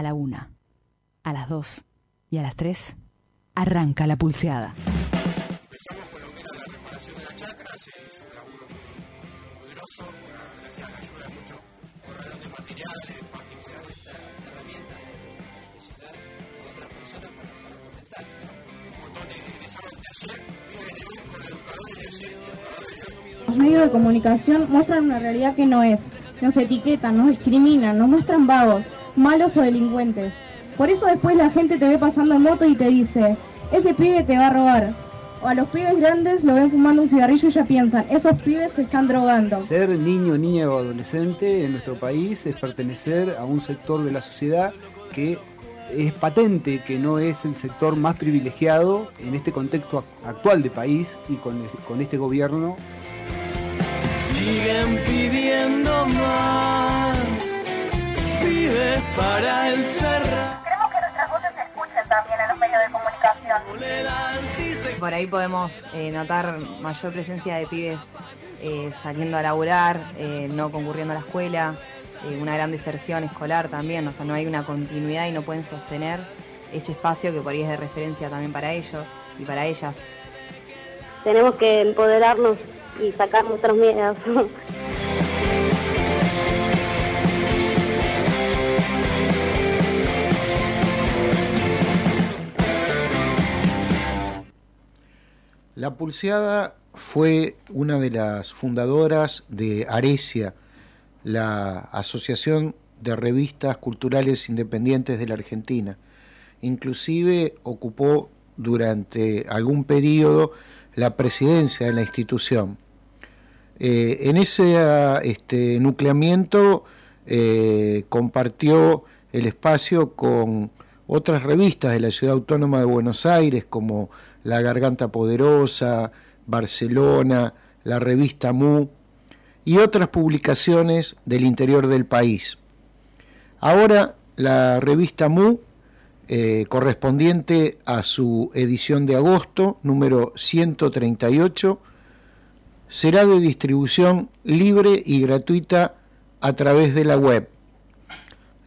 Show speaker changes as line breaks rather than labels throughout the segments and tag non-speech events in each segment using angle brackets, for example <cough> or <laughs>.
A la una, a las dos y a las tres arranca la pulseada.
Empezamos con lo que era la reparación de la chacra, se hizo un laburo muy, muy grosso, gracias a la ayuda de muchos corredores de materiales, páginas de esta herramienta digital con otras personas para, comentar. Un montón de egresados de ayer, viven de hoy con educadores de ayer y educadores de.
Los medios de comunicación muestran una realidad que no es. Nos etiquetan, nos discriminan, nos muestran vagos, malos o delincuentes. Por eso después la gente te ve pasando en moto y te dice, ese pibe te va a robar. O a los pibes grandes lo ven fumando un cigarrillo y ya piensan, esos pibes se están drogando.
Ser niño, niña o adolescente en nuestro país es pertenecer a un sector de la sociedad que es patente que no es el sector más privilegiado en este contexto ac- actual de país y con, con este gobierno
Siguen pidiendo más. Pibes para encerrar.
Queremos que nuestras voces se escuchen también en los medios de comunicación.
Por ahí podemos eh, notar mayor presencia de pibes eh, saliendo a laburar, eh, no concurriendo a la escuela, eh, una gran deserción escolar también, o sea, no hay una continuidad y no pueden sostener ese espacio que por ahí es de referencia también para ellos y para ellas.
Tenemos que empoderarnos y sacar nuestros miedos.
La Pulseada fue una de las fundadoras de Aresia, la Asociación de Revistas Culturales Independientes de la Argentina. Inclusive ocupó durante algún periodo la presidencia de la institución. Eh, en ese este, nucleamiento eh, compartió el espacio con otras revistas de la Ciudad Autónoma de Buenos Aires como La Garganta Poderosa, Barcelona, la revista Mu y otras publicaciones del interior del país. Ahora la revista Mu, eh, correspondiente a su edición de agosto, número 138, será de distribución libre y gratuita a través de la web.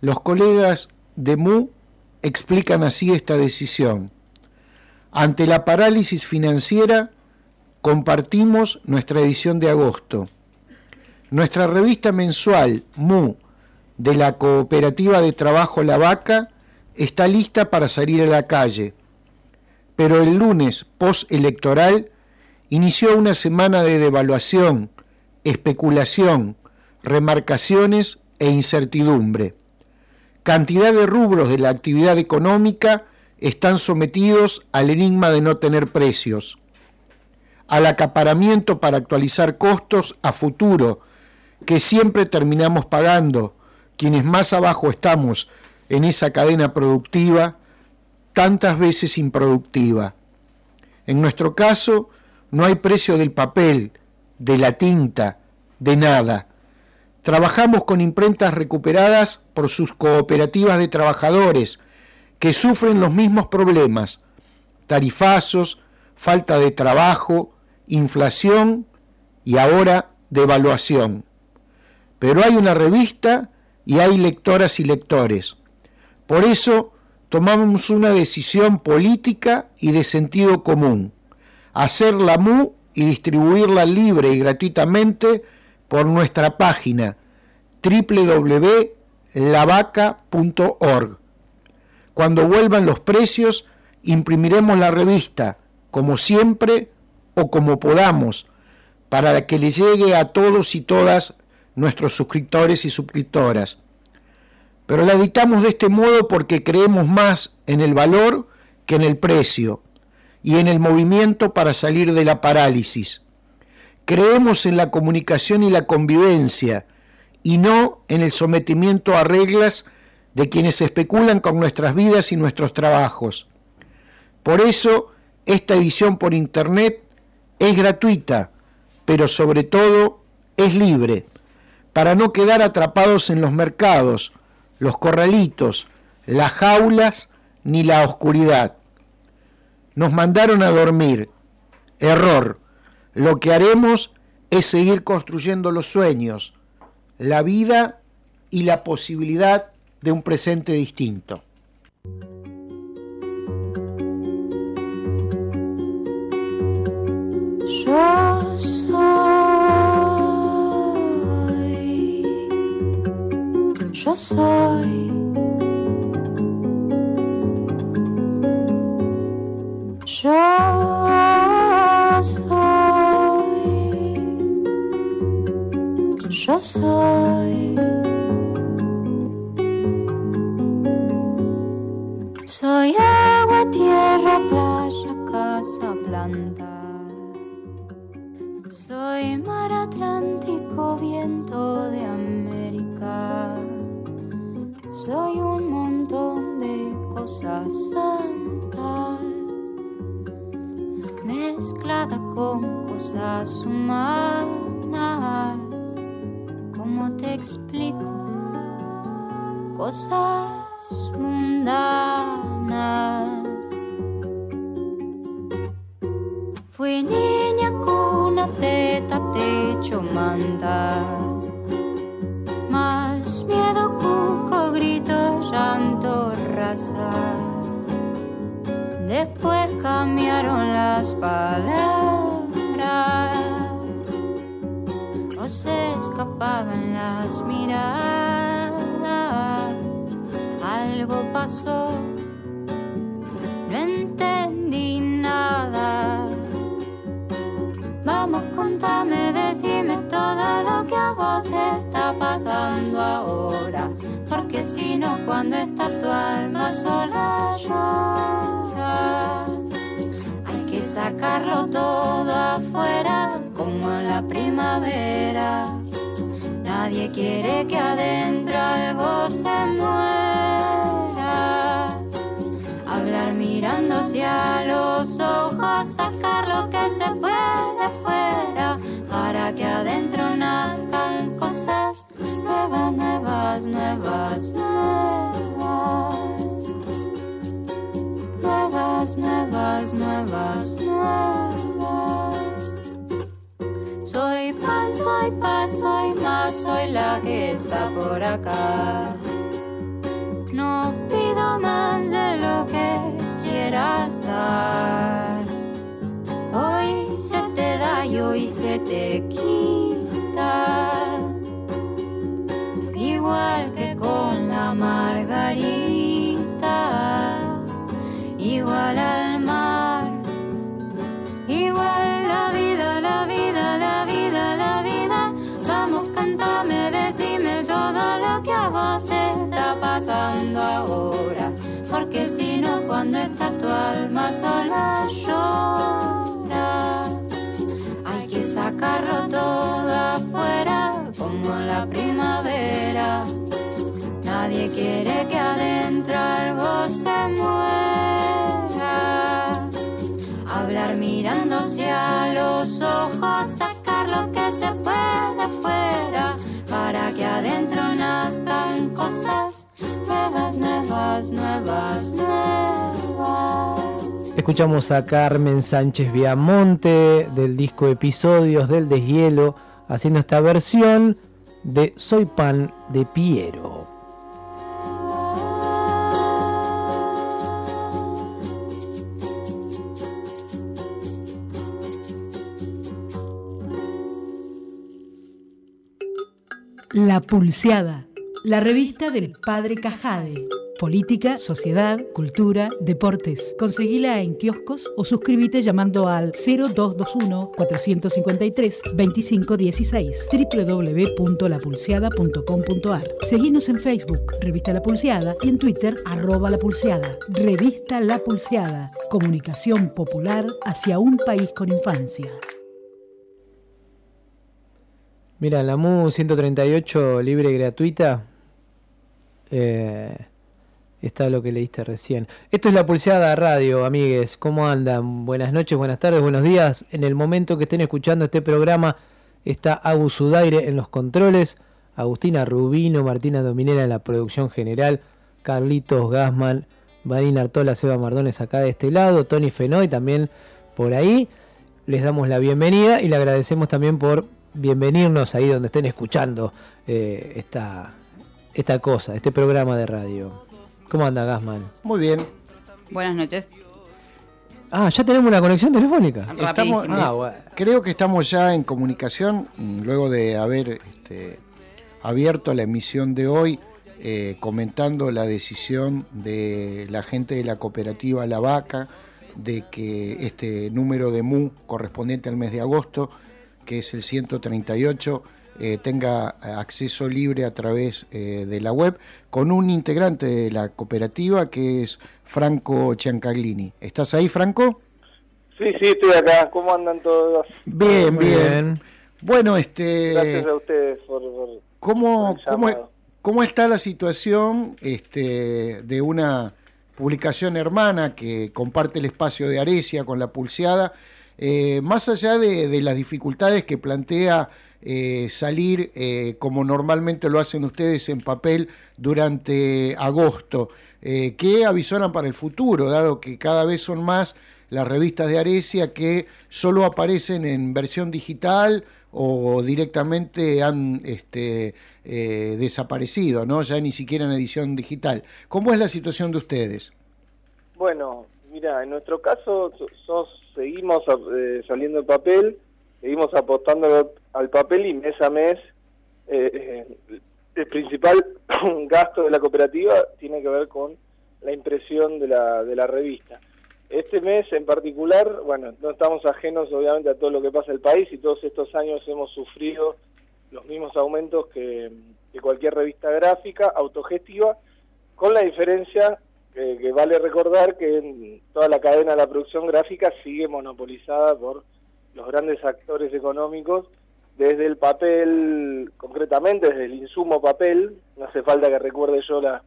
Los colegas de MU explican así esta decisión. Ante la parálisis financiera, compartimos nuestra edición de agosto. Nuestra revista mensual MU de la Cooperativa de Trabajo La Vaca está lista para salir a la calle, pero el lunes postelectoral inició una semana de devaluación, especulación, remarcaciones e incertidumbre. Cantidad de rubros de la actividad económica están sometidos al enigma de no tener precios, al acaparamiento para actualizar costos a futuro, que siempre terminamos pagando quienes más abajo estamos en esa cadena productiva, tantas veces improductiva. En nuestro caso, no hay precio del papel, de la tinta, de nada. Trabajamos con imprentas recuperadas por sus cooperativas de trabajadores, que sufren los mismos problemas, tarifazos, falta de trabajo, inflación y ahora devaluación. Pero hay una revista y hay lectoras y lectores. Por eso tomamos una decisión política y de sentido común, hacer la MU y distribuirla libre y gratuitamente por nuestra página www.lavaca.org. Cuando vuelvan los precios, imprimiremos la revista, como siempre o como podamos, para que le llegue a todos y todas nuestros suscriptores y suscriptoras. Pero la editamos de este modo porque creemos más en el valor que en el precio y en el movimiento para salir de la parálisis. Creemos en la comunicación y la convivencia y no en el sometimiento a reglas de quienes especulan con nuestras vidas y nuestros trabajos. Por eso, esta edición por Internet es gratuita, pero sobre todo es libre, para no quedar atrapados en los mercados, los corralitos, las jaulas ni la oscuridad. Nos mandaron a dormir. Error. Lo que haremos es seguir construyendo los sueños, la vida y la posibilidad de un presente distinto.
Yo soy, yo soy. Yo soy, yo soy. Soy agua, tierra, playa, casa, planta. Soy mar Atlántico, viento de América. Soy un montón de cosas santas, mezclada con cosas humanas. ¿Cómo te explico? Cosas mundanas. Fui niña, cuna, teta, techo, manta. Más miedo, cuco, grito, llanto, raza. Después cambiaron las palabras. O se escapaban las miradas. Algo pasó. No entendí nada. Vamos, contame, decime todo lo que a vos te está pasando ahora. Porque si no, cuando está tu alma sola llora. Sacarlo todo afuera, como en la primavera. Nadie quiere que adentro algo se muera. Hablar mirándose a los ojos, sacar lo que se puede fuera, para que adentro nazcan cosas nuevas, nuevas, nuevas, nuevas. Nuevas, nuevas, nuevas, nuevas. Soy pan, soy paz, soy más, soy la que está por acá. No pido más de lo que quieras dar. Hoy se te da y hoy se te quita. Igual que con la margarita. Sola llora. Hay que sacarlo todo afuera, como la primavera. Nadie quiere que adentro algo se muera. Hablar mirándose a los ojos, sacar lo que se puede fuera, para que adentro nazcan cosas nuevas, nuevas, nuevas, nuevas.
Escuchamos a Carmen Sánchez Viamonte del disco Episodios del Deshielo haciendo esta versión de Soy Pan de Piero.
La Pulseada, la revista del Padre Cajade. Política, sociedad, cultura, deportes. Conseguila en kioscos o suscríbete llamando al 0221-453-2516 www.lapulseada.com.ar Seguinos en Facebook, Revista La Pulseada, y en Twitter, arroba La Pulseada. Revista La Pulseada, comunicación popular hacia un país con infancia.
Mira, la MU 138 libre y gratuita. Eh, está lo que leíste recién. Esto es la pulseada radio, amigues. ¿Cómo andan? Buenas noches, buenas tardes, buenos días. En el momento que estén escuchando este programa está Agus Sudaire en los controles, Agustina Rubino, Martina Dominera en la producción general, Carlitos Gasman, Marina Artola, Seba Mardones acá de este lado, Tony Fenoy también por ahí. Les damos la bienvenida y le agradecemos también por bienvenirnos ahí donde estén escuchando eh, esta, esta cosa, este programa de radio. ¿Cómo anda Gasman?
Muy bien.
Buenas noches.
Ah, ya tenemos una conexión telefónica.
Estamos,
Ah,
eh,
bueno.
Creo que estamos ya en comunicación, mm, luego de haber este, abierto la emisión de hoy, eh, comentando la decisión de la gente de la cooperativa La Vaca de que este número de MU correspondiente al mes de agosto, que es el 138, eh, tenga acceso libre a través eh, de la web, con un integrante de la cooperativa que es Franco Ciancaglini. ¿Estás ahí, Franco?
Sí, sí, estoy acá. ¿Cómo andan todos?
Bien, bien.
bien.
Bueno, este,
Gracias a ustedes por... por-
¿cómo,
por
cómo, cómo está la situación este, de una publicación hermana que comparte el espacio de Arecia con la pulseada? Eh, más allá de, de las dificultades que plantea eh, salir eh, como normalmente lo hacen ustedes en papel durante agosto, eh, ¿qué avisoran para el futuro, dado que cada vez son más las revistas de Arecia que solo aparecen en versión digital o directamente han este, eh, desaparecido, ¿no? ya ni siquiera en edición digital. ¿Cómo es la situación de ustedes?
Bueno, mira, en nuestro caso so- seguimos saliendo en papel, seguimos apostando al papel y mes a mes eh, eh, el principal <clears throat> gasto de la cooperativa tiene que ver con la impresión de la, de la revista. Este mes en particular, bueno, no estamos ajenos obviamente a todo lo que pasa en el país y todos estos años hemos sufrido los mismos aumentos que, que cualquier revista gráfica autogestiva, con la diferencia eh, que vale recordar que en toda la cadena de la producción gráfica sigue monopolizada por los grandes actores económicos, desde el papel, concretamente desde el insumo papel, no hace falta que recuerde yo la,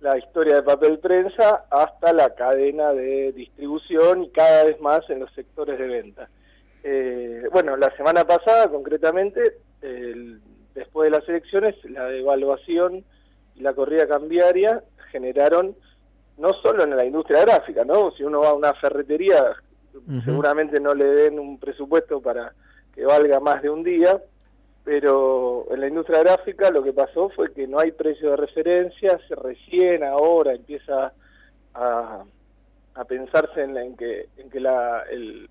la historia de papel prensa, hasta la cadena de distribución y cada vez más en los sectores de venta. Eh, bueno, la semana pasada, concretamente, el- después de las elecciones, la devaluación y la corrida cambiaria generaron, no solo en la industria gráfica, ¿no? Si uno va a una ferretería, seguramente no le den un presupuesto para que valga más de un día, pero en la industria gráfica lo que pasó fue que no hay precio de referencia, se recién ahora empieza a, a pensarse en, la- en que, la, el,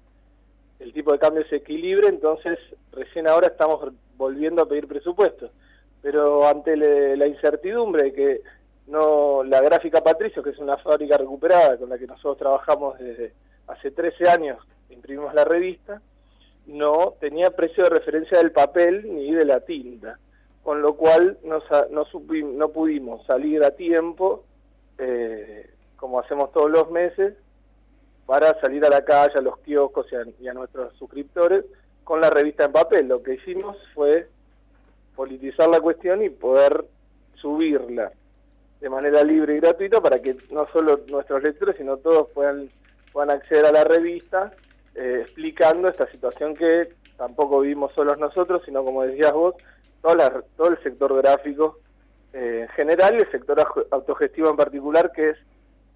el tipo de cambio se equilibre, entonces recién ahora estamos volviendo a pedir presupuestos. Pero ante le- la incertidumbre de que no la gráfica Patricio, que es una fábrica recuperada con la que nosotros trabajamos desde hace 13 años, imprimimos la revista, no tenía precio de referencia del papel ni de la tinta, con lo cual no, no, no pudimos salir a tiempo, eh, como hacemos todos los meses, para salir a la calle, a los kioscos y a, y a nuestros suscriptores con la revista en papel. Lo que hicimos fue politizar la cuestión y poder subirla de manera libre y gratuita para que no solo nuestros lectores, sino todos puedan, puedan acceder a la revista eh, explicando esta situación que tampoco vivimos solos nosotros, sino como decías vos, toda todo el sector gráfico eh, en general y el sector autogestivo en particular, que es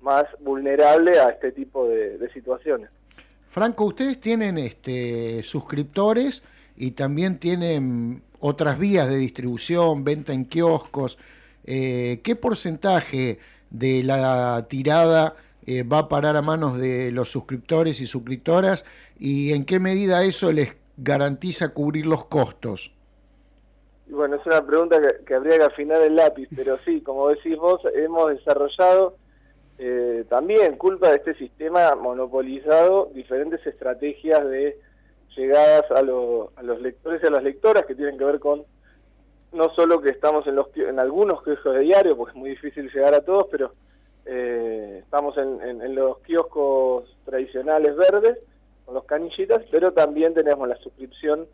más vulnerable a este tipo de, de situaciones.
Franco, ustedes tienen este, suscriptores y también tienen otras vías de distribución, venta en kioscos. Eh, ¿Qué porcentaje de la tirada eh, va a parar a manos de los suscriptores y suscriptoras y en qué medida eso les garantiza cubrir los costos?
Bueno, es una pregunta que, habría que afinar el lápiz, pero sí, como decís vos, hemos desarrollado eh, también, culpa de este sistema monopolizado, diferentes estrategias de llegadas a, a los lectores y a las lectoras que tienen que ver con no solo que estamos en, los, en algunos kioscos de diario, porque es muy difícil llegar a todos, pero eh, estamos en, en- los kioscos tradicionales verdes, con los canillitas, pero también tenemos la suscripción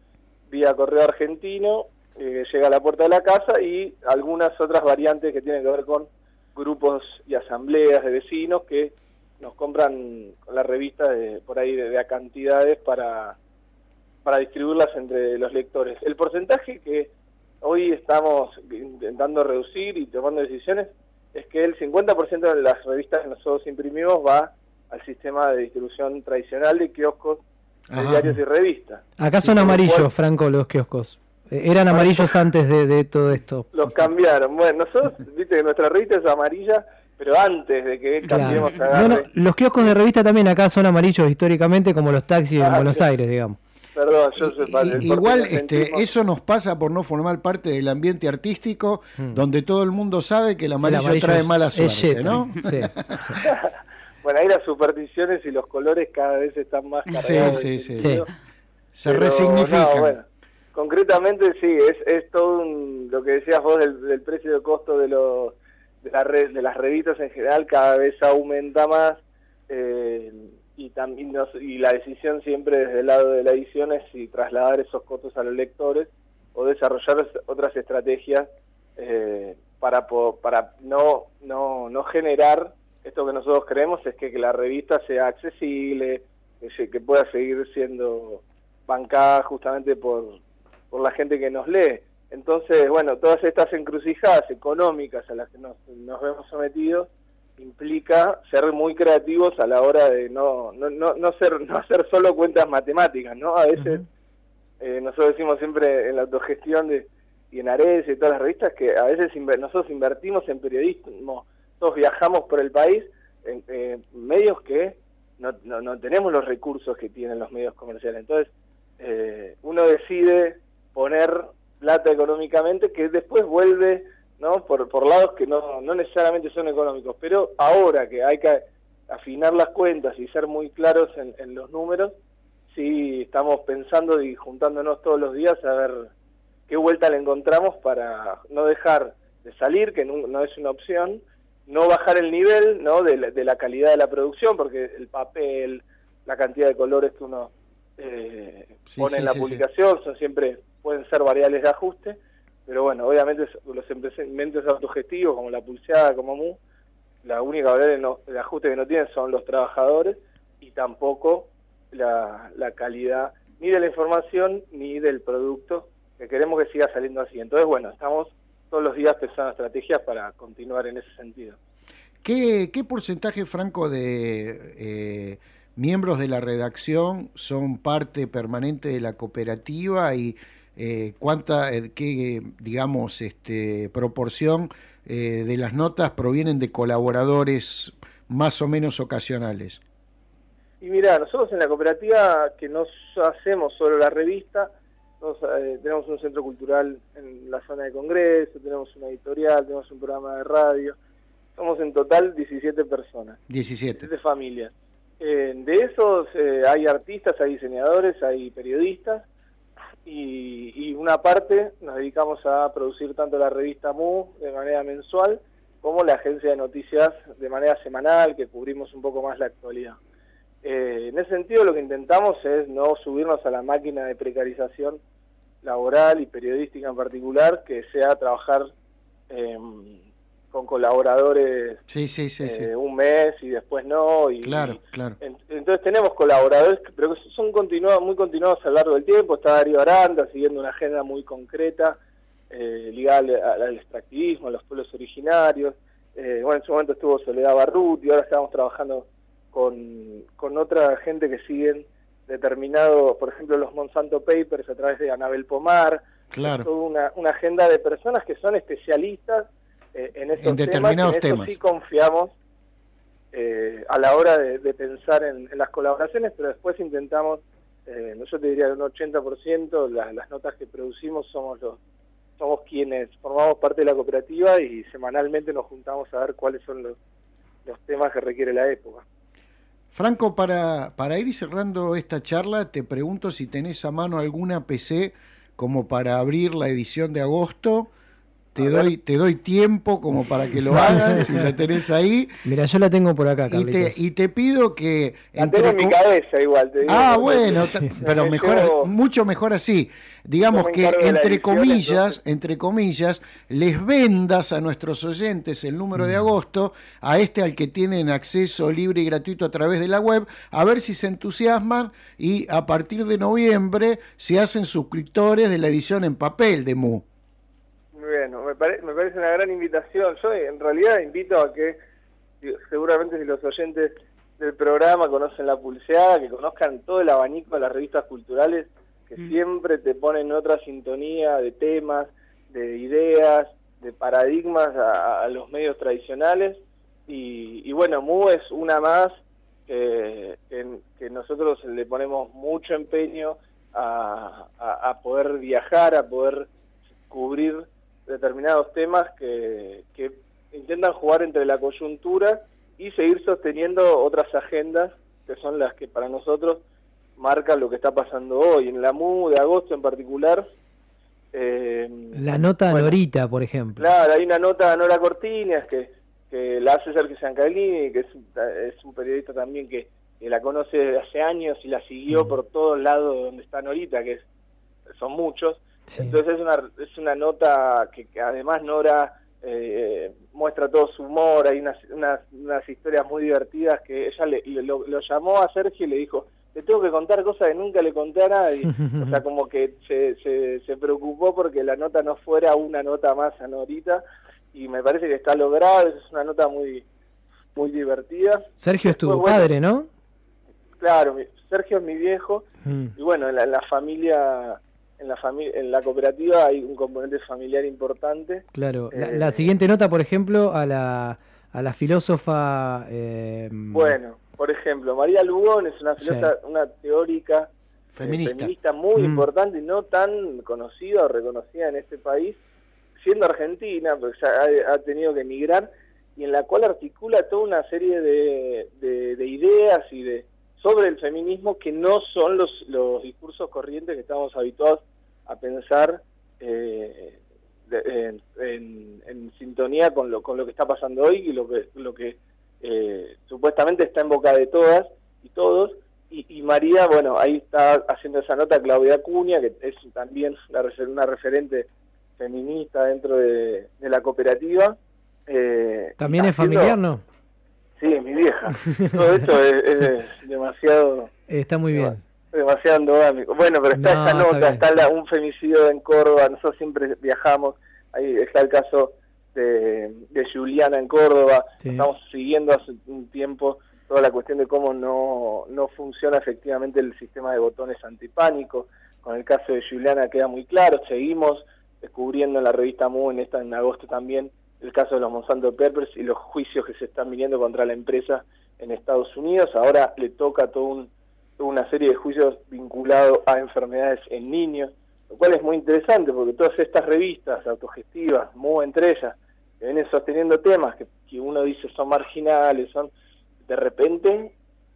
vía correo argentino, eh, llega a la puerta de la casa y algunas otras variantes que tienen que ver con grupos y asambleas de vecinos que nos compran la revista de, por ahí de, de a cantidades para, para distribuirlas entre los lectores. El porcentaje que hoy estamos intentando reducir y tomando decisiones es que el 50% de las revistas que nosotros imprimimos va al sistema de distribución tradicional de kioscos, de
Ajá.
diarios y revistas.
Acá son amarillos,
cual-
Franco, los kioscos. Eh, Eran amarillos antes de, de todo esto.
Los cambiaron. Bueno, nosotros, <laughs> viste que nuestra revista es amarilla, pero antes de que
Claro.
cambiemos a
No, no, los kioscos de revista también acá son amarillos históricamente como los taxis en
Ah,
Buenos
sí.
Aires, digamos.
Perdón, yo soy padre
Igual este, eso nos pasa por no formar parte del ambiente artístico
Mm.
donde todo el mundo sabe que el amarillo,
amarillo
trae
es-
mala suerte. ¿no?
Sí, <laughs>
Bueno, ahí las supersticiones y los colores cada vez están más
Sí,
cargados.
sí, sí.
sentido.
Se resignifican.
no, bueno, concretamente sí, es, es todo un- lo que decías vos del, del precio de costo de, los de, la red, de las revistas en general, cada vez aumenta más eh, y, también nos- y la decisión siempre desde el lado de la edición es si trasladar esos costos a los lectores o desarrollar es- otras estrategias eh, para, para no, no, no generar esto que nosotros creemos es que, que la revista sea accesible, que, que pueda seguir siendo bancada justamente por, por la gente que nos lee. Entonces, bueno, todas estas encrucijadas económicas a las que nos, nos vemos sometidos implica ser muy creativos a la hora de no, no, no, no, ser, no hacer solo cuentas matemáticas, ¿no? A veces eh, nosotros decimos siempre en la autogestión de, y en Ares y todas las revistas que a veces inver- nosotros invertimos en periodismo, todos viajamos por el país en eh, medios que no, no, no tenemos los recursos que tienen los medios comerciales. Entonces, eh, uno decide poner plata económicamente que después vuelve no por, por lados que no, no necesariamente son económicos. Pero ahora que hay que afinar las cuentas y ser muy claros en, en los números, sí estamos pensando y juntándonos todos los días a ver qué vuelta le encontramos para no dejar de salir, que no, no es una opción, no bajar el nivel ¿no? de, la, de la calidad de la producción, porque el papel, la cantidad de colores que uno eh,
Sí,
pone
sí,
en la
sí,
publicación son siempre pueden ser variables de ajuste, pero bueno, obviamente los emprendimientos autogestivos como la pulseada, como MU, la única variable no- de ajuste que no tienen son los trabajadores y tampoco la, la calidad ni de la información ni del producto que queremos que siga saliendo así. Entonces, bueno, estamos todos los días pensando estrategias para continuar en ese sentido.
¿Qué, qué porcentaje, Franco, de eh, miembros de la redacción son parte permanente de la cooperativa y eh, cuánta, eh, qué, digamos, este, proporción eh, de las notas provienen de colaboradores más o menos ocasionales?
Y mira, nosotros en la cooperativa que no hacemos solo la revista, nos, eh, tenemos un centro cultural en la zona de Congreso, tenemos una editorial, tenemos un programa de radio. Somos en total 17 personas,
17.
17 familias. Eh, de esos eh, hay artistas, hay diseñadores, hay periodistas y, y una parte nos dedicamos a producir tanto la revista MU de manera mensual como la agencia de noticias de manera semanal, que cubrimos un poco más la actualidad. Eh, en ese sentido lo que intentamos es no subirnos a la máquina de precarización laboral y periodística en particular, que sea trabajar eh, con colaboradores
Sí, sí, sí, sí.
eh, un mes y después no. Y,
Claro, claro.
en- entonces tenemos colaboradores, pero que son continuados, muy continuados a lo largo del tiempo. Está Darío Aranda siguiendo una agenda muy concreta eh, ligada al, extractivismo, a los pueblos originarios. Eh, bueno, en su momento estuvo Soledad Barruti, ahora estamos trabajando con, con otra gente que siguen determinado, por ejemplo, los Monsanto Papers a través de Anabel Pomar.
Claro.
Toda una, una agenda de personas que son especialistas eh, en estos
En determinados
temas. en sí confiamos eh, a la hora de, de pensar en, en las colaboraciones, pero después intentamos, eh, yo te diría un 80%, la- las notas que producimos somos los somos quienes formamos parte de la cooperativa y semanalmente nos juntamos a ver cuáles son los, los temas que requiere la época.
Franco, para, para ir cerrando esta charla, te pregunto si tenés a mano alguna PC como para abrir la edición de agosto. Te doy, te doy tiempo como para que lo hagas, si la tenés ahí. <laughs>
Mira, yo la tengo por acá,
Y te, y te pido que...
La tengo en mi cabeza igual, te digo.
Ah, bueno, pero
Me
mejor, mucho mejor así. Digamos que entre
edición,
comillas, entre comillas, les vendas a nuestros oyentes el número
Mm.
de agosto, a este al que tienen acceso libre y gratuito a través de la web, a ver si se entusiasman y a partir de noviembre se hacen suscriptores de la edición en papel de Mu.
Bueno, me, pare- me parece una gran invitación. Yo en realidad invito a que, seguramente si los oyentes del programa conocen la pulseada, que conozcan todo el abanico de las revistas culturales que siempre te ponen en otra sintonía de temas, de ideas, de paradigmas a, a los medios tradicionales. Y, y bueno, Mu es una más que, que- que nosotros le ponemos mucho empeño a, a- a poder viajar, a poder cubrir determinados temas que, que intentan jugar entre la coyuntura y seguir sosteniendo otras agendas que son las que para nosotros marcan lo que está pasando hoy. En la MU de agosto en particular, eh,
La nota a Norita, por ejemplo.
Claro, hay una nota de Nora Cortiñas que, que la hace Sergio Giancarlini, que es, es un periodista también que, que la conoce desde hace años y la
Mm.
siguió por todos lados donde está Norita, que es, son muchos. Entonces es una, es una nota que, que además Nora eh, muestra todo su humor, hay unas, unas, unas historias muy divertidas que ella le, le- lo, lo llamó a Sergio y le dijo, te tengo que contar cosas que nunca le conté a nadie. <laughs> o sea, como que se, se, se preocupó porque la nota no fuera una nota más a Norita y me parece que está logrado, es una nota muy muy divertida.
Sergio es tu
bueno,
padre, ¿no?
Claro, Sergio es mi viejo
Mm.
y bueno, en la, en la familia en la familia en la cooperativa hay un componente familiar importante.
Claro. La,
Eh,
la siguiente nota, por ejemplo, a la, a la filósofa. eh,
Bueno, por ejemplo, María Lugón es una
Sí.
filósofa, una teórica eh,
Feminista.
muy
Mm.
importante y no tan conocida o reconocida en este país, siendo argentina, porque ya ha, ha tenido que emigrar, y en la cual articula toda una serie de, de- de ideas y de sobre el feminismo que no son los, los discursos corrientes que estamos habituados a pensar eh, de- en, en- sintonía con lo, con lo que está pasando hoy y lo que, lo que eh, supuestamente está en boca de todas y todos. Y, y María, bueno, ahí está haciendo esa nota Claudia Acuña, que es también la una referente feminista dentro de, de la cooperativa. Eh,
También es
haciendo-
familiar, ¿no?
Sí, es mi vieja. Todo esto es, es demasiado
Está muy bien.
Demasiado endogámico. Bueno, pero está
No,
esta nota, está, la- un femicidio en Córdoba, nosotros siempre viajamos, ahí está el caso de, de Juliana en Córdoba,
Sí.
estamos siguiendo hace un tiempo toda la cuestión de cómo no, no funciona efectivamente el sistema de botones antipánico, con el caso de Juliana queda muy claro, seguimos descubriendo en la revista MU en esta en agosto también el caso de los Monsanto Peppers y los juicios que se están viniendo contra la empresa en Estados Unidos, ahora le toca todo un una serie de juicios vinculados a enfermedades en niños, lo cual es muy interesante porque todas estas revistas autogestivas, muy entre ellas, que vienen sosteniendo temas que, uno dice son marginales, son de repente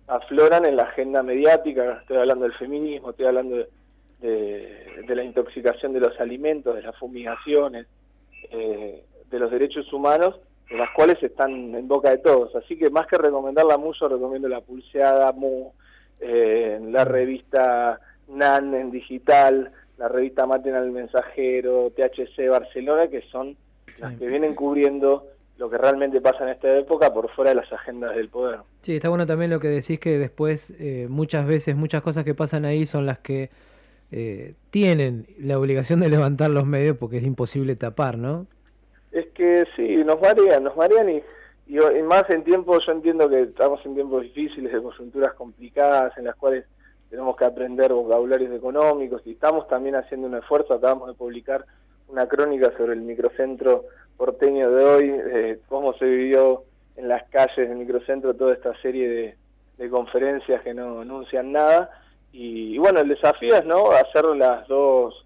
afloran en la agenda mediática, estoy hablando del feminismo, estoy hablando de, la intoxicación de los alimentos, de las fumigaciones, eh, de los derechos humanos, de las cuales están en boca de todos. Así que más que recomendarla mucho, recomiendo la pulseada Mu, eh, la revista NAN en digital, la revista Maten al Mensajero, THC Barcelona, que son las que vienen cubriendo lo que realmente pasa en esta época por fuera de las agendas del poder.
Sí, está bueno también lo que decís que después eh, muchas veces muchas cosas que pasan ahí son las que eh, tienen la obligación de levantar los medios porque es imposible tapar, ¿no?
Es que sí, nos marean, nos marean y, y, y más en tiempos, yo entiendo que estamos en tiempos difíciles, de coyunturas complicadas, en las cuales tenemos que aprender vocabularios económicos y estamos también haciendo un esfuerzo, acabamos de publicar una crónica sobre el microcentro porteño de hoy, eh, cómo se vivió en las calles del microcentro toda esta serie de, de conferencias que no anuncian nada y, y bueno, el desafío es no hacer las dos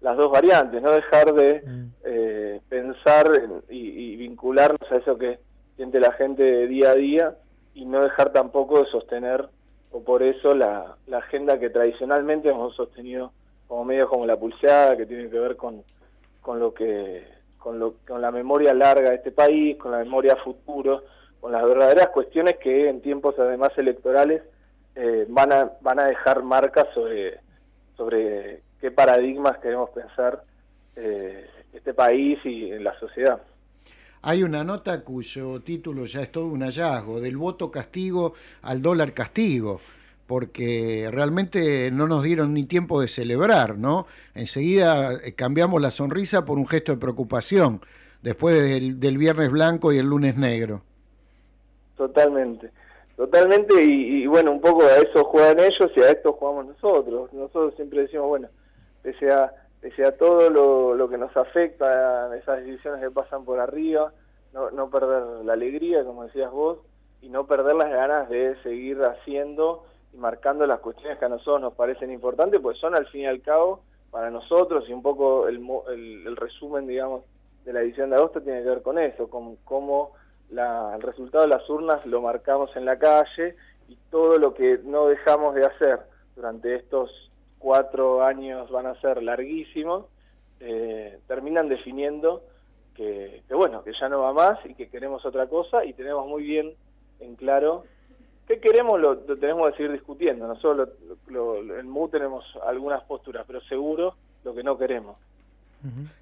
las dos variantes, no dejar de eh, pensar en- y, y vincularnos a eso que siente la gente día a día y no dejar tampoco de sostener o por eso la, la agenda que tradicionalmente hemos sostenido como medios como la pulseada que tiene que ver con, con lo que con lo con la memoria larga de este país, con la memoria futuro, con las verdaderas cuestiones que en tiempos además electorales eh, van a van a dejar marcas sobre sobre qué paradigmas queremos pensar eh, este país y en la sociedad.
Hay una nota cuyo título ya es todo un hallazgo, del voto castigo al dólar castigo, porque realmente no nos dieron ni tiempo de celebrar, ¿no? Enseguida eh, cambiamos la sonrisa por un gesto de preocupación, después del, viernes blanco y el lunes negro.
Totalmente. Totalmente, y bueno, un poco a eso juegan ellos y a esto jugamos nosotros. Nosotros siempre decimos, bueno, pese a, pese a todo lo, lo que nos afecta, esas decisiones que pasan por arriba, no, no perder la alegría, como decías vos, y no perder las ganas de seguir haciendo y marcando las cuestiones que a nosotros nos parecen importantes, pues son al fin y al cabo para nosotros y un poco el, el, el resumen, digamos, de la edición de agosto tiene que ver con eso, con cómo la- el resultado de las urnas lo marcamos en la calle y todo lo que no dejamos de hacer durante estos cuatro años van a ser larguísimos, eh, terminan definiendo que, que, bueno, que ya no va más y que queremos otra cosa y tenemos muy bien en claro qué queremos, lo, tenemos que seguir discutiendo. Nosotros lo- lo- en MU tenemos algunas posturas, pero seguro lo que no queremos.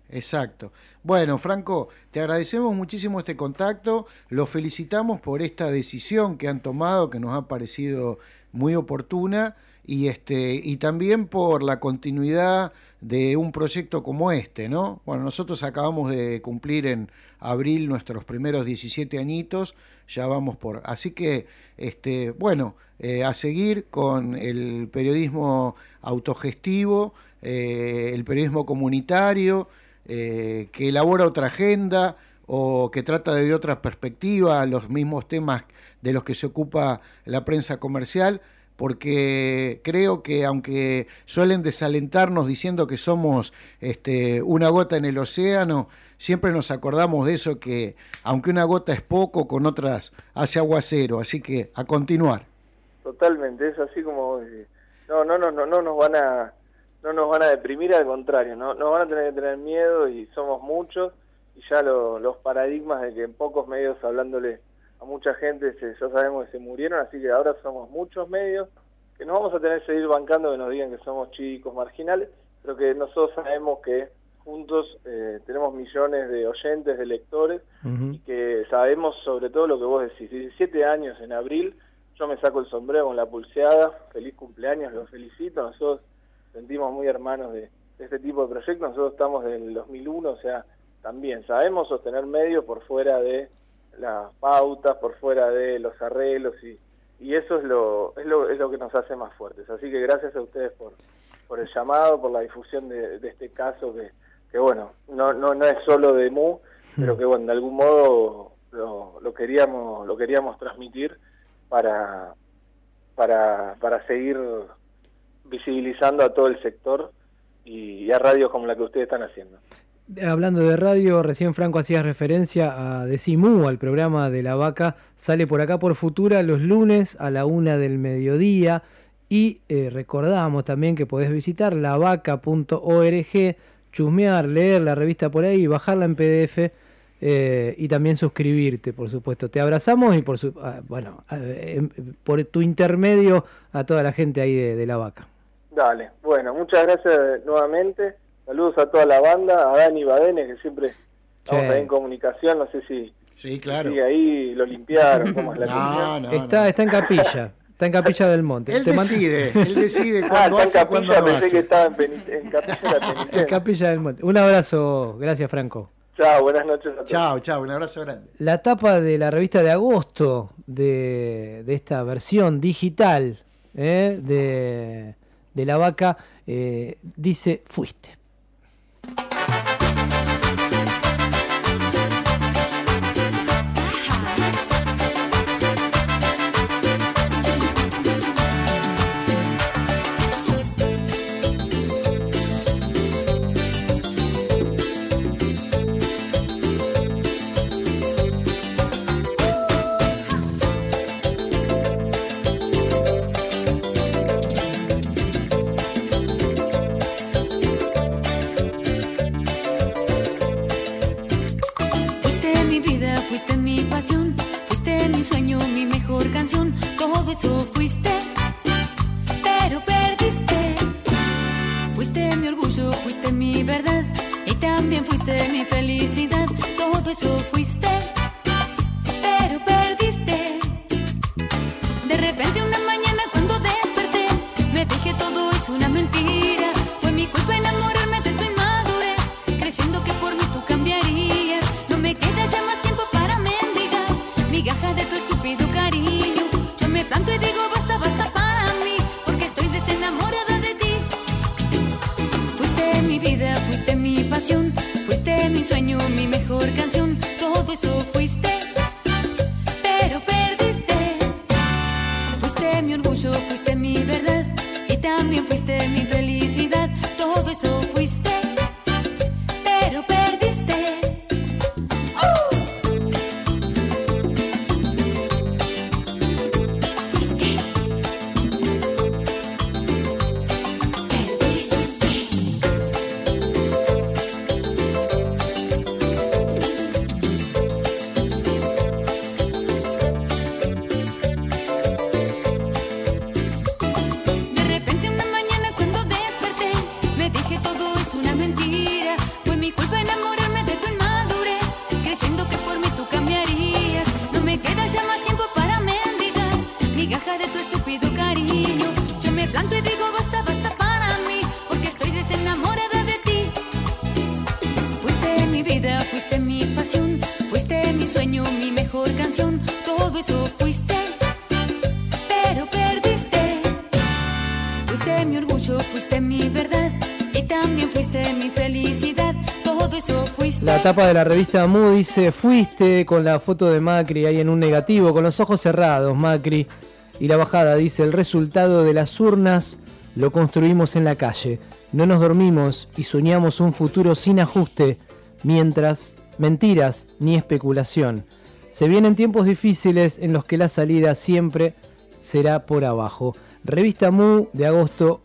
Exacto. Bueno, Franco, te agradecemos muchísimo este contacto, los felicitamos por esta decisión que han tomado, que nos ha parecido muy oportuna, y este, y también por la continuidad de un proyecto como este, ¿no? Bueno, nosotros acabamos de cumplir en abril nuestros primeros 17 añitos, ya vamos por. Así que, este, bueno, eh, a seguir con el periodismo autogestivo, eh, el periodismo comunitario, eh, que elabora otra agenda o que trata de otra perspectiva los mismos temas de los que se ocupa la prensa comercial, porque creo que aunque suelen desalentarnos diciendo que somos este, una gota en el océano, siempre nos acordamos de eso que aunque una gota es poco, con otras hace aguacero, así que a continuar.
Totalmente, es así como. No, no, no, no, no nos van a no nos van a deprimir, al contrario, no nos van a tener que tener miedo y somos muchos y ya lo- los paradigmas de que en pocos medios hablándole a mucha gente se, ya sabemos que se murieron, así que ahora somos muchos medios que nos vamos a tener que seguir bancando que nos digan que somos chicos, marginales, pero que nosotros sabemos que juntos eh, tenemos millones de oyentes, de lectores y que sabemos sobre todo lo que vos decís. 17 años en abril, yo me saco el sombrero con la pulseada, feliz cumpleaños, los felicito, nosotros sentimos muy hermanos de, de este tipo de proyectos, nosotros estamos del 2001, o sea, también sabemos sostener medios por fuera de las pautas, por fuera de los arreglos y, y eso es lo, es lo es lo que nos hace más fuertes. Así que gracias a ustedes por, por el llamado, por la difusión de, de este caso que, que bueno, no, no, no es solo de MU, pero que bueno, de algún modo lo, lo queríamos lo queríamos transmitir para, para, para seguir visibilizando a todo el sector y, y a radios como la que ustedes están haciendo.
Hablando de radio, recién Franco hacía referencia a Decimú, al programa de la vaca. Sale por acá por Futura los lunes a la una del mediodía. Y eh, recordamos también que podés visitar lavaca.org, chusmear, leer la revista por ahí, bajarla en PDF eh, y también suscribirte, por supuesto. Te abrazamos y por su, ah, bueno, ah, em- por tu intermedio a toda la gente ahí de, de la vaca.
Dale, bueno, muchas gracias nuevamente. Saludos a toda la banda, a Dani Badene, que siempre estamos ahí en comunicación. No sé si
sí, claro.
ahí lo limpiaron, cómo es la <laughs>
No,
está, está en capilla, está en capilla del monte.
Él decide, él decide <laughs>
Ah,
cuándo
en
hace y cuándo
capilla,
no
pensé
hace.
que estaba en, capilla de <laughs> la
En capilla del monte. Un abrazo, gracias Franco.
Chao, buenas noches a todos.
Chao, chao, un abrazo grande.
La tapa de la revista de agosto de, de esta versión digital ¿eh? de, de la vaca eh, dice. Fuiste
fuiste mi pasión, fuiste mi sueño, mi mejor canción, todo eso fuiste, pero perdiste. Fuiste mi orgullo, fuiste mi verdad, y también fuiste mi felicidad, todo eso fuiste,
La tapa de la revista Mu dice, fuiste con la foto de Macri ahí en un negativo, con los ojos cerrados, Macri. Y la bajada dice, el resultado de las urnas lo construimos en la calle. No nos dormimos y soñamos un futuro sin ajuste, mientras mentiras ni especulación. Se vienen tiempos difíciles en los que la salida siempre será por abajo. Revista Mu de agosto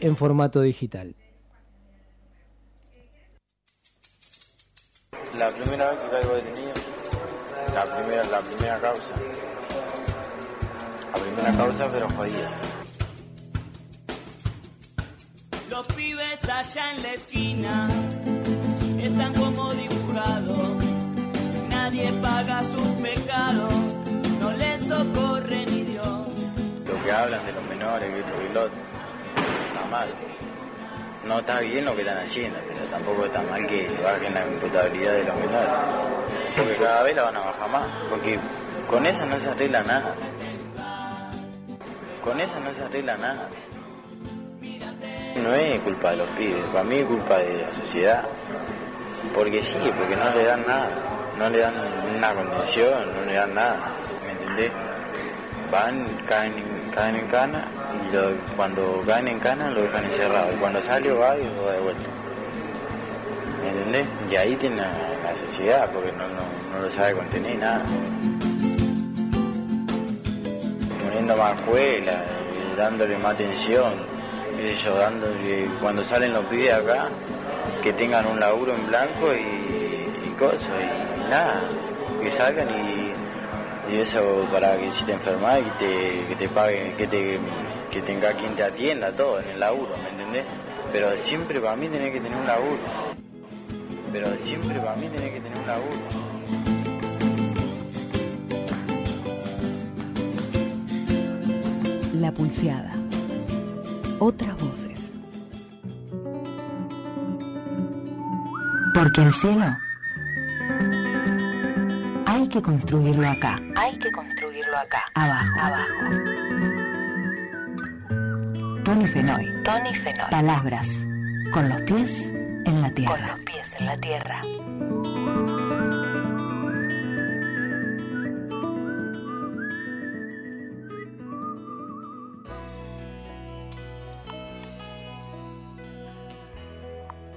en formato digital.
La primera vez que caigo detenido, la primera, la primera causa. La primera causa, pero jodida.
Los pibes allá en la esquina están como dibujados. Nadie paga sus pecados, no les socorre ni Dios.
Lo que hablan de los menores, que esto y lo otro, está mal. No está bien lo que están haciendo, pero tampoco está mal que bajen la imputabilidad de los menores. Porque cada vez la van a bajar más, porque con eso no se arregla nada. Con eso no se arregla nada. No es culpa de los pibes, para mí es culpa de la sociedad. Porque sí, porque no le dan nada. No le dan una condición, no le dan nada. ¿Me entendés? Van, caen, en- caen en cana y lo- cuando caen en cana lo dejan encerrado. Y cuando sale va y lo va de vuelta. ¿Me entendés? Y ahí tiene la, la sociedad porque no, no, no lo sabe contener nada. Poniendo más escuela, eh, dándole más atención, yo, dándole, cuando salen los pibes acá, que tengan un laburo en blanco y, y cosas, y nada, que salgan y, y eso para que si te enfermas y te, que te paguen, que te que tenga quien te atienda todo en el laburo, ¿me entendés? Pero siempre para mí tenés que tener un laburo. Pero siempre para mí tenés que tener un laburo.
La pulseada. Otras voces. Porque el cielo hay que construirlo acá,
Hay que construirlo acá.
abajo.
Abajo.
Tony Fenoy.
Tony Fenoy.
Palabras con los pies en la
Con
tierra.
los pies en la tierra.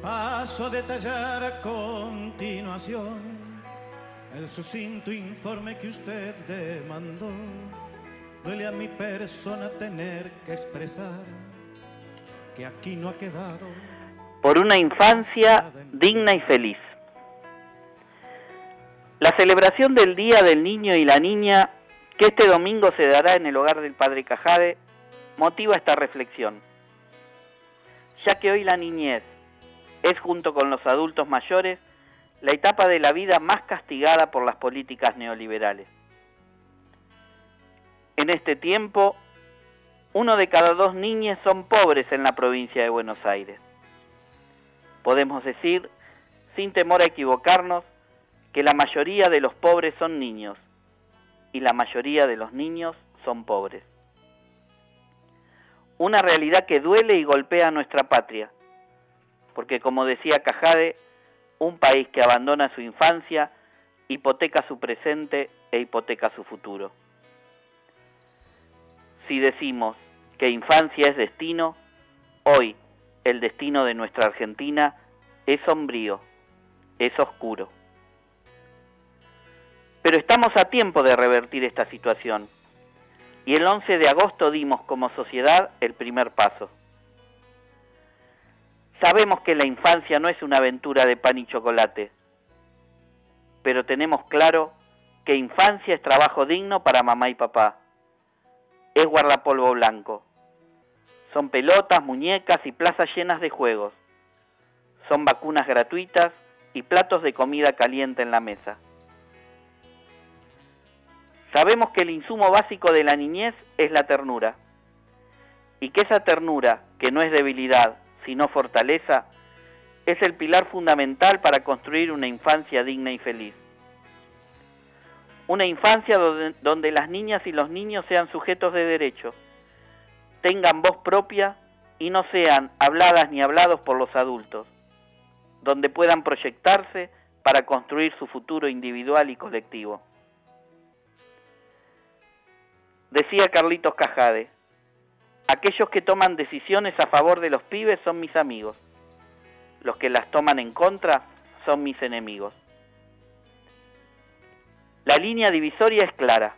Paso a detallar a continuación el sucinto informe que usted demandó. Duele a mi persona tener que expresar
por una infancia digna y feliz. La celebración del Día del Niño y la Niña, que este domingo se dará en el hogar del Padre Cajade, motiva esta reflexión, ya que hoy la niñez es junto con los adultos mayores la etapa de la vida más castigada por las políticas neoliberales. En este tiempo, uno de cada dos niñas son pobres en la provincia de Buenos Aires. Podemos decir, sin temor a equivocarnos, que la mayoría de los pobres son niños y la mayoría de los niños son pobres. Una realidad que duele y golpea a nuestra patria, porque como decía Cajade, un país que abandona su infancia hipoteca su presente e hipoteca su futuro. Si decimos que infancia es destino, hoy el destino de nuestra Argentina es sombrío, es oscuro. Pero estamos a tiempo de revertir esta situación y el 11 de agosto dimos como sociedad el primer paso. Sabemos que la infancia no es una aventura de pan y chocolate, pero tenemos claro que infancia es trabajo digno para mamá y papá. Es guardapolvo blanco. Son pelotas, muñecas y plazas llenas de juegos. Son vacunas gratuitas y platos de comida caliente en la mesa. Sabemos que el insumo básico de la niñez es la ternura y que esa ternura, que no es debilidad, sino fortaleza, es el pilar fundamental para construir una infancia digna y feliz. Una infancia donde, las niñas y los niños sean sujetos de derecho, tengan voz propia y no sean habladas ni hablados por los adultos, donde puedan proyectarse para construir su futuro individual y colectivo. Decía Carlitos Cajade, aquellos que toman decisiones a favor de los pibes son mis amigos, los que las toman en contra son mis enemigos. La línea divisoria es clara.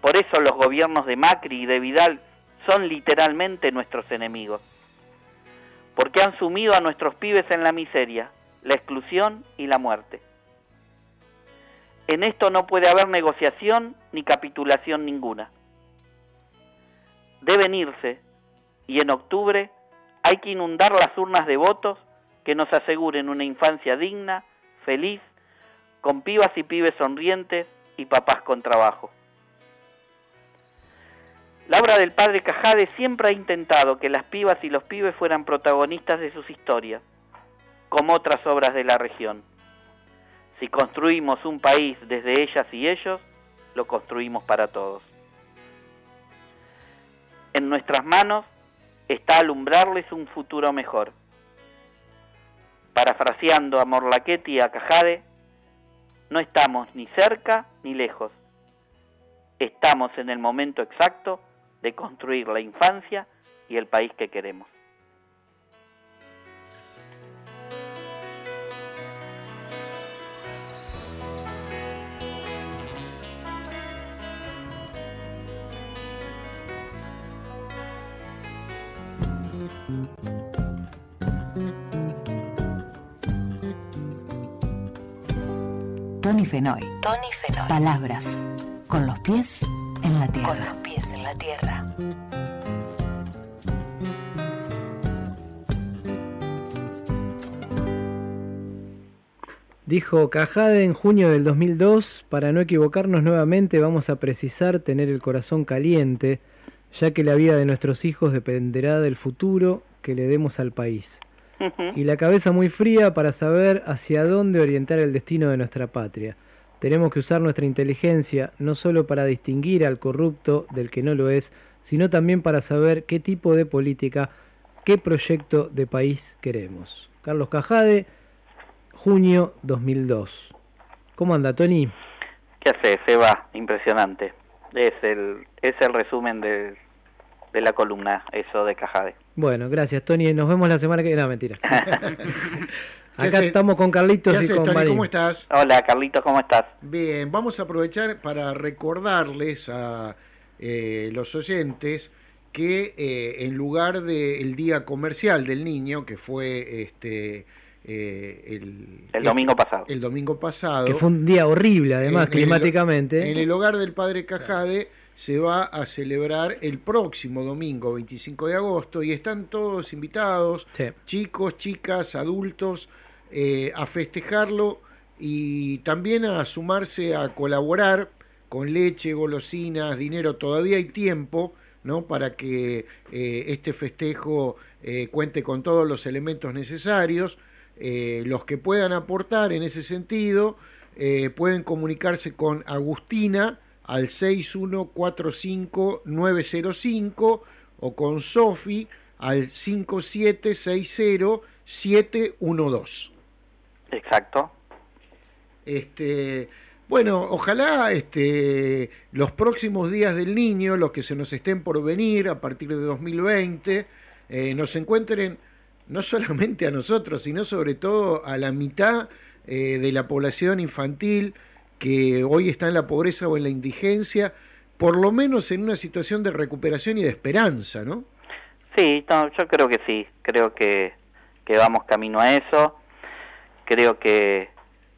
Por eso los gobiernos de Macri y de Vidal son literalmente nuestros enemigos. Porque han sumido a nuestros pibes en la miseria, la exclusión y la muerte. En esto no puede haber negociación ni capitulación ninguna. Deben irse y en octubre hay que inundar las urnas de votos que nos aseguren una infancia digna, feliz, con pibas y pibes sonrientes y papás con trabajo. La obra del padre Cajade siempre ha intentado que las pibas y los pibes fueran protagonistas de sus historias, como otras obras de la región. Si construimos un país desde ellas y ellos, lo construimos para todos. En nuestras manos está alumbrarles un futuro mejor. Parafraseando a Morlachetti y a Cajade, no estamos ni cerca ni lejos. Estamos en el momento exacto de construir la infancia y el país que queremos.
Tony Fenoy.
Tony Fenoy.
Palabras. Con los pies en la tierra.
Con los pies en la tierra.
Dijo Cajade en junio del 2002, para no equivocarnos nuevamente vamos a precisar tener el corazón caliente, ya que la vida de nuestros hijos dependerá del futuro que le demos al país. Y la cabeza muy fría para saber hacia dónde orientar el destino de nuestra patria. Tenemos que usar nuestra inteligencia no solo para distinguir al corrupto del que no lo es, sino también para saber qué tipo de política, qué proyecto de país queremos. Carlos Cajade, junio 2002. ¿Cómo anda, Tony?
¿Qué hace? Se va, impresionante. Es el, es el resumen de, de la columna, eso de Cajade.
Bueno, gracias, Tony. Nos vemos la semana que viene. No, mentira. <laughs> Acá estamos con Carlitos
¿Qué
y con
Tony?
Marín.
¿Cómo estás?
Hola, Carlitos, ¿cómo estás?
Bien, vamos a aprovechar para recordarles a eh, los oyentes que eh, en lugar del Día Comercial del Niño, que fue este eh, el,
El domingo pasado.
el domingo pasado,
Que fue un día horrible, además,
el-
climáticamente.
en el hogar del Padre Cajade se va a celebrar el próximo domingo 25 de agosto y están todos invitados,
Sí.
chicos, chicas, adultos, eh, a festejarlo y también a sumarse a colaborar con leche, golosinas, dinero. Todavía hay tiempo ¿no? para que eh, este festejo eh, cuente con todos los elementos necesarios. Eh, los que puedan aportar en ese sentido pueden comunicarse con Agustina al 6145-905 o con Sofi al 5760-712.
Exacto.
Este, bueno, ojalá este, los próximos días del niño, los que se nos estén por venir a partir de 2020, eh, nos encuentren no solamente a nosotros, sino sobre todo a la mitad eh, de la población infantil que hoy está en la pobreza o en la indigencia, por lo menos en una situación de recuperación y de esperanza, ¿no?
Sí, no, yo creo que sí, creo que, vamos camino a eso, creo que,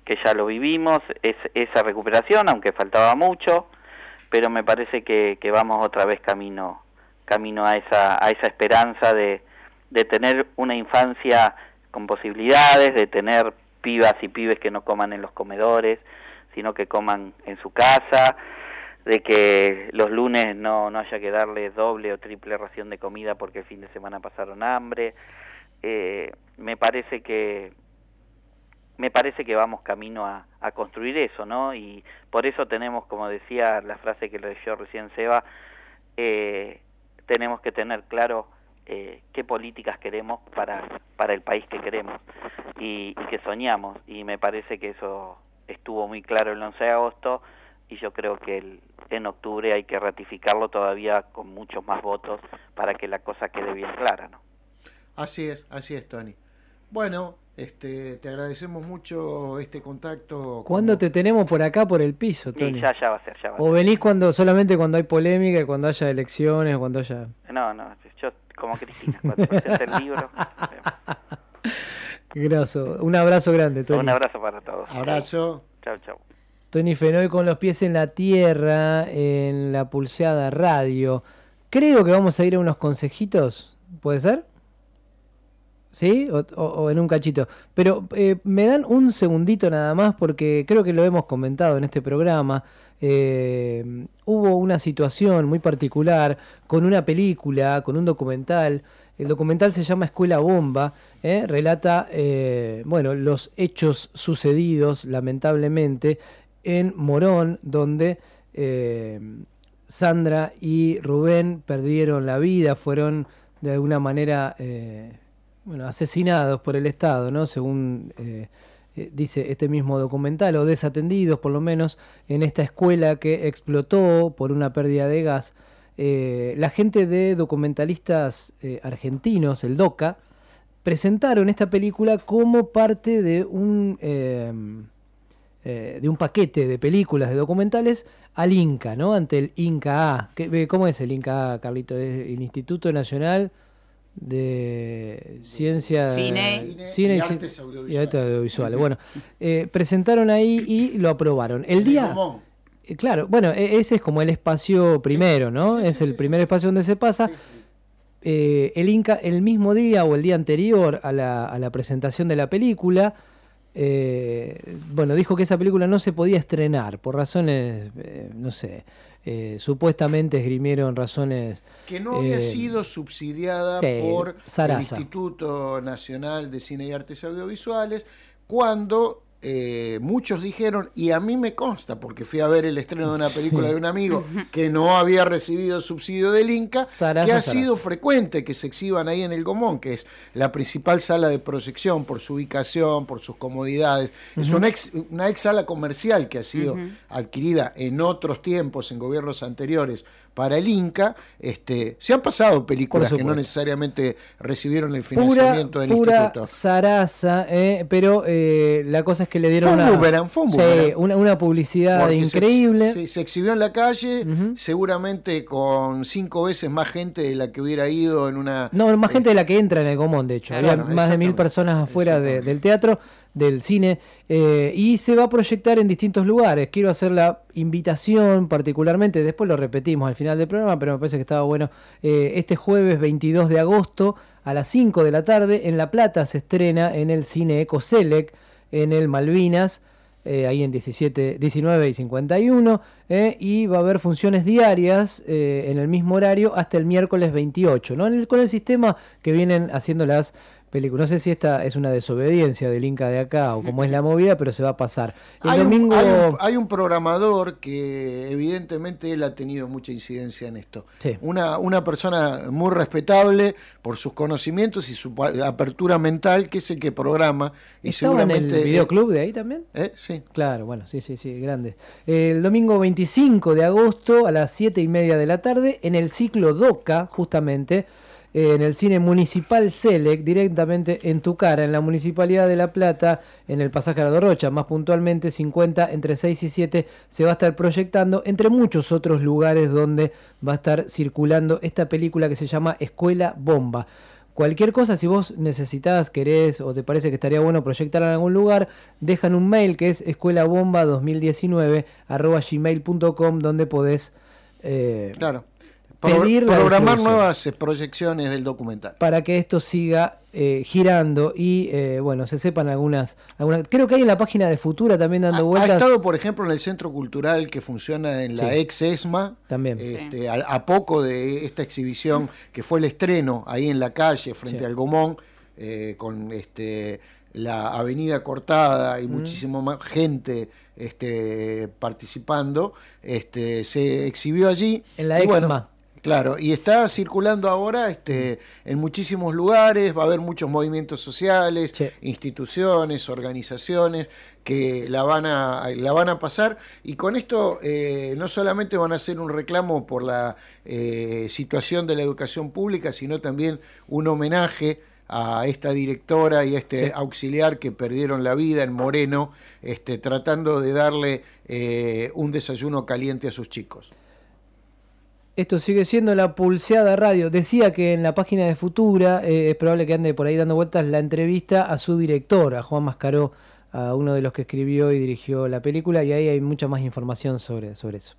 que ya lo vivimos, es, esa recuperación, aunque faltaba mucho, pero me parece que, que vamos otra vez camino, camino a esa, a esa esperanza de, de tener una infancia con posibilidades, de tener pibas y pibes que no coman en los comedores, sino que coman en su casa, de que los lunes no, no haya que darles doble o triple ración de comida porque el fin de semana pasaron hambre. Eh, me parece que me parece que vamos camino a, a, construir eso, ¿no? Y por eso tenemos, como decía la frase que leyó recién Seba, eh, tenemos que tener claro eh, qué políticas queremos para, para el país que queremos y que soñamos. Y me parece que eso estuvo muy claro el 11 de agosto y yo creo que el, en octubre hay que ratificarlo todavía con muchos más votos para que la cosa quede bien clara, ¿no?
Así es, así es, Tony. Bueno, este, te agradecemos mucho este contacto.
¿Cuándo te tenemos por acá, por el piso, Tony?
Y ya, ya va a ser, ya va a
¿O venís cuando solamente cuando hay polémica y cuando haya elecciones o cuando haya...?
No, no, yo como Cristina, cuando presente el libro. <laughs>
Graso. Un abrazo grande, Tony.
Un abrazo para todos.
Abrazo.
Chao, chao.
Tony Fenoy con los pies en la tierra, en la pulseada radio. Creo que vamos a ir a unos consejitos, ¿puede ser? ¿Sí? O, o, o en un cachito. Pero eh, me dan un segundito nada más porque creo que lo hemos comentado en este programa. Eh, hubo una situación muy particular con una película, con un documental. El documental se llama Escuela Bomba. ¿eh? Relata, eh, bueno, los hechos sucedidos, lamentablemente, en Morón, donde eh, Sandra y Rubén perdieron la vida, fueron de alguna manera bueno, asesinados por el Estado, ¿no? según dice este mismo documental, o desatendidos por lo menos en esta escuela que explotó por una pérdida de gas. Eh, la gente de documentalistas eh, argentinos, el DOCA, presentaron esta película como parte de un eh, eh, de un paquete de películas, de documentales, al Inca, ¿no? Ante el Inca A. ¿Qué- ¿Cómo es el Inca A, Carlito? Es el Instituto Nacional de Ciencias...
Cine.
Cine
y Artes Audiovisuales.
y Artes Audiovisuales. Bueno, eh, presentaron ahí y lo aprobaron. El día... Eh, Claro, bueno, e- ese es como el espacio primero, ¿no? es el primer espacio donde se pasa. Eh, el Inca, el mismo día o el día anterior a la, a la presentación de la película, eh, bueno, dijo que esa película no se podía estrenar por razones, eh, no sé, eh, supuestamente esgrimieron razones...
Que no había sido subsidiada
sí,
por
Sarasa.
el Instituto Nacional de Cine y Artes Audiovisuales, cuando eh, muchos dijeron, y a mí me consta, porque fui a ver el estreno de una película de un amigo <laughs> que no había recibido subsidio del Inca,
Sarasa,
que ha
Sarasa.
sido frecuente que se exhiban ahí en el Gomón, que es la principal sala de proyección por su ubicación, por sus comodidades. Es una ex, una ex sala comercial que ha sido adquirida en otros tiempos, en gobiernos anteriores, para el Inca. Este, se han pasado películas que no necesariamente recibieron el
Pura,
financiamiento del
pura
instituto.
zaraza, eh, pero eh, la cosa es que le dieron
Fue un
una,
boomerang, fue un
sí, una, una publicidad
Porque se ex-
increíble.
Se, se exhibió en la calle, seguramente con cinco veces más gente de la que hubiera ido en una.
No, más gente de la que entra en el Gomón, de hecho.
Claro,
Había más de mil personas afuera de- del teatro, del cine, eh, y se va a proyectar en distintos lugares. Quiero hacer la invitación particularmente, después lo repetimos al final del programa, pero me parece que estaba bueno. eh, este jueves 22 de agosto a las 5 de la tarde en La Plata se estrena en el cine Eco Select, en el Malvinas. eh, ahí en 17, 19 y 51, eh, y va a haber funciones diarias en el mismo horario hasta el miércoles 28, ¿no? Con el sistema que vienen haciendo las película. No sé si esta es una desobediencia del Inca de acá o cómo es la movida, pero se va a pasar. El
Hay un,
domingo...
hay un- hay un programador que evidentemente él ha tenido mucha incidencia en esto.
Sí.
Una, una persona muy respetable por sus conocimientos y su apertura mental, que es el que programa. Y
¿Estaba en
seguramente
el videoclub de ahí también?
¿Eh? Sí.
Claro, bueno, sí, sí, sí, grande. El domingo 25 de agosto a las 7 y media de la tarde, en el ciclo DOCA, justamente, eh, en el cine municipal Selec, directamente en tu cara, en la Municipalidad de La Plata, en el pasaje a la Rocha, más puntualmente 50, entre 6 y 7, se va a estar proyectando, entre muchos otros lugares donde va a estar circulando esta película que se llama Escuela Bomba. Cualquier cosa, si vos necesitas, querés o te parece que estaría bueno proyectar en algún lugar, dejan un mail que es escuelabomba2019 arroba gmail.com donde podés eh,
Claro. Pro-
pedir la
programar nuevas eh, proyecciones del documental.
para que esto siga eh, girando y eh, bueno, se sepan algunas, algunas... Creo que hay en la página de Futura también dando
Ha
vueltas.
estado, por ejemplo, en el centro cultural que funciona en la
Sí.
ex ESMA.
También.
este, a, a poco de esta exhibición que fue el estreno ahí en la calle frente
Sí.
al Gomón, eh, con este, la avenida cortada y
Mm.
muchísimo más gente este, participando, este, se exhibió allí.
En la
Y bueno,
EXMA.
Claro, y está circulando ahora este, en muchísimos lugares, va a haber muchos movimientos sociales, instituciones, organizaciones que la van a, la van a pasar y con esto eh, no solamente van a hacer un reclamo por la eh, situación de la educación pública, sino también un homenaje a esta directora y a este
Sí.
auxiliar que perdieron la vida en Moreno, este, tratando de darle eh, un desayuno caliente a sus chicos.
Esto sigue siendo la pulseada radio. Decía que en la página de Futura eh, es probable que ande por ahí dando vueltas la entrevista a su director, a Juan Mascaró, a uno de los que escribió y dirigió la película, y ahí hay mucha más información sobre, sobre eso.